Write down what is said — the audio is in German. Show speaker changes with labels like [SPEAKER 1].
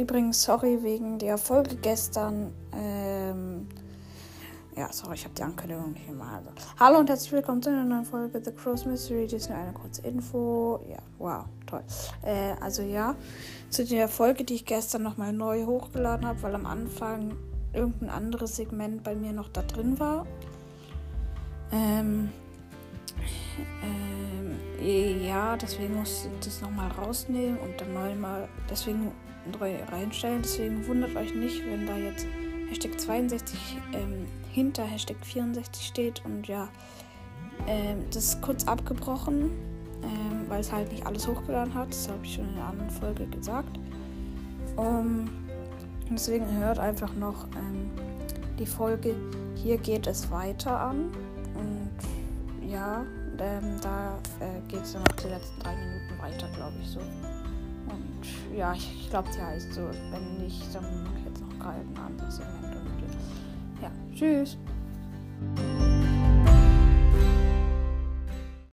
[SPEAKER 1] übrigens, sorry wegen der Folge gestern. Ähm, ja, sorry, ich habe die Ankündigung nicht immer. Also, hallo und herzlich willkommen zu einer neuen Folge The Cross Mystery. Das ist nur eine kurze Info. Ja, wow, toll. Äh, also ja, zu der Folge, die ich gestern nochmal neu hochgeladen habe, weil am Anfang irgendein anderes Segment bei mir noch da drin war. Ähm, ähm, ja, deswegen muss ich das nochmal rausnehmen und dann neu mal deswegen neu reinstellen. Deswegen wundert euch nicht, wenn da jetzt Hashtag 62 ähm, hinter Hashtag 64 steht und ja, ähm, das ist kurz abgebrochen, ähm, weil es halt nicht alles hochgeladen hat. Das habe ich schon in einer anderen Folge gesagt. Um, deswegen hört einfach noch ähm, die Folge. Hier geht es weiter an. Und ja, ähm, äh, geht es dann noch die letzten drei Minuten weiter, glaube ich so. Und ja, ich, ich glaube, die heißt so. Wenn nicht, dann mache ich jetzt noch gerade ein anderes Segment. Und ja, tschüss.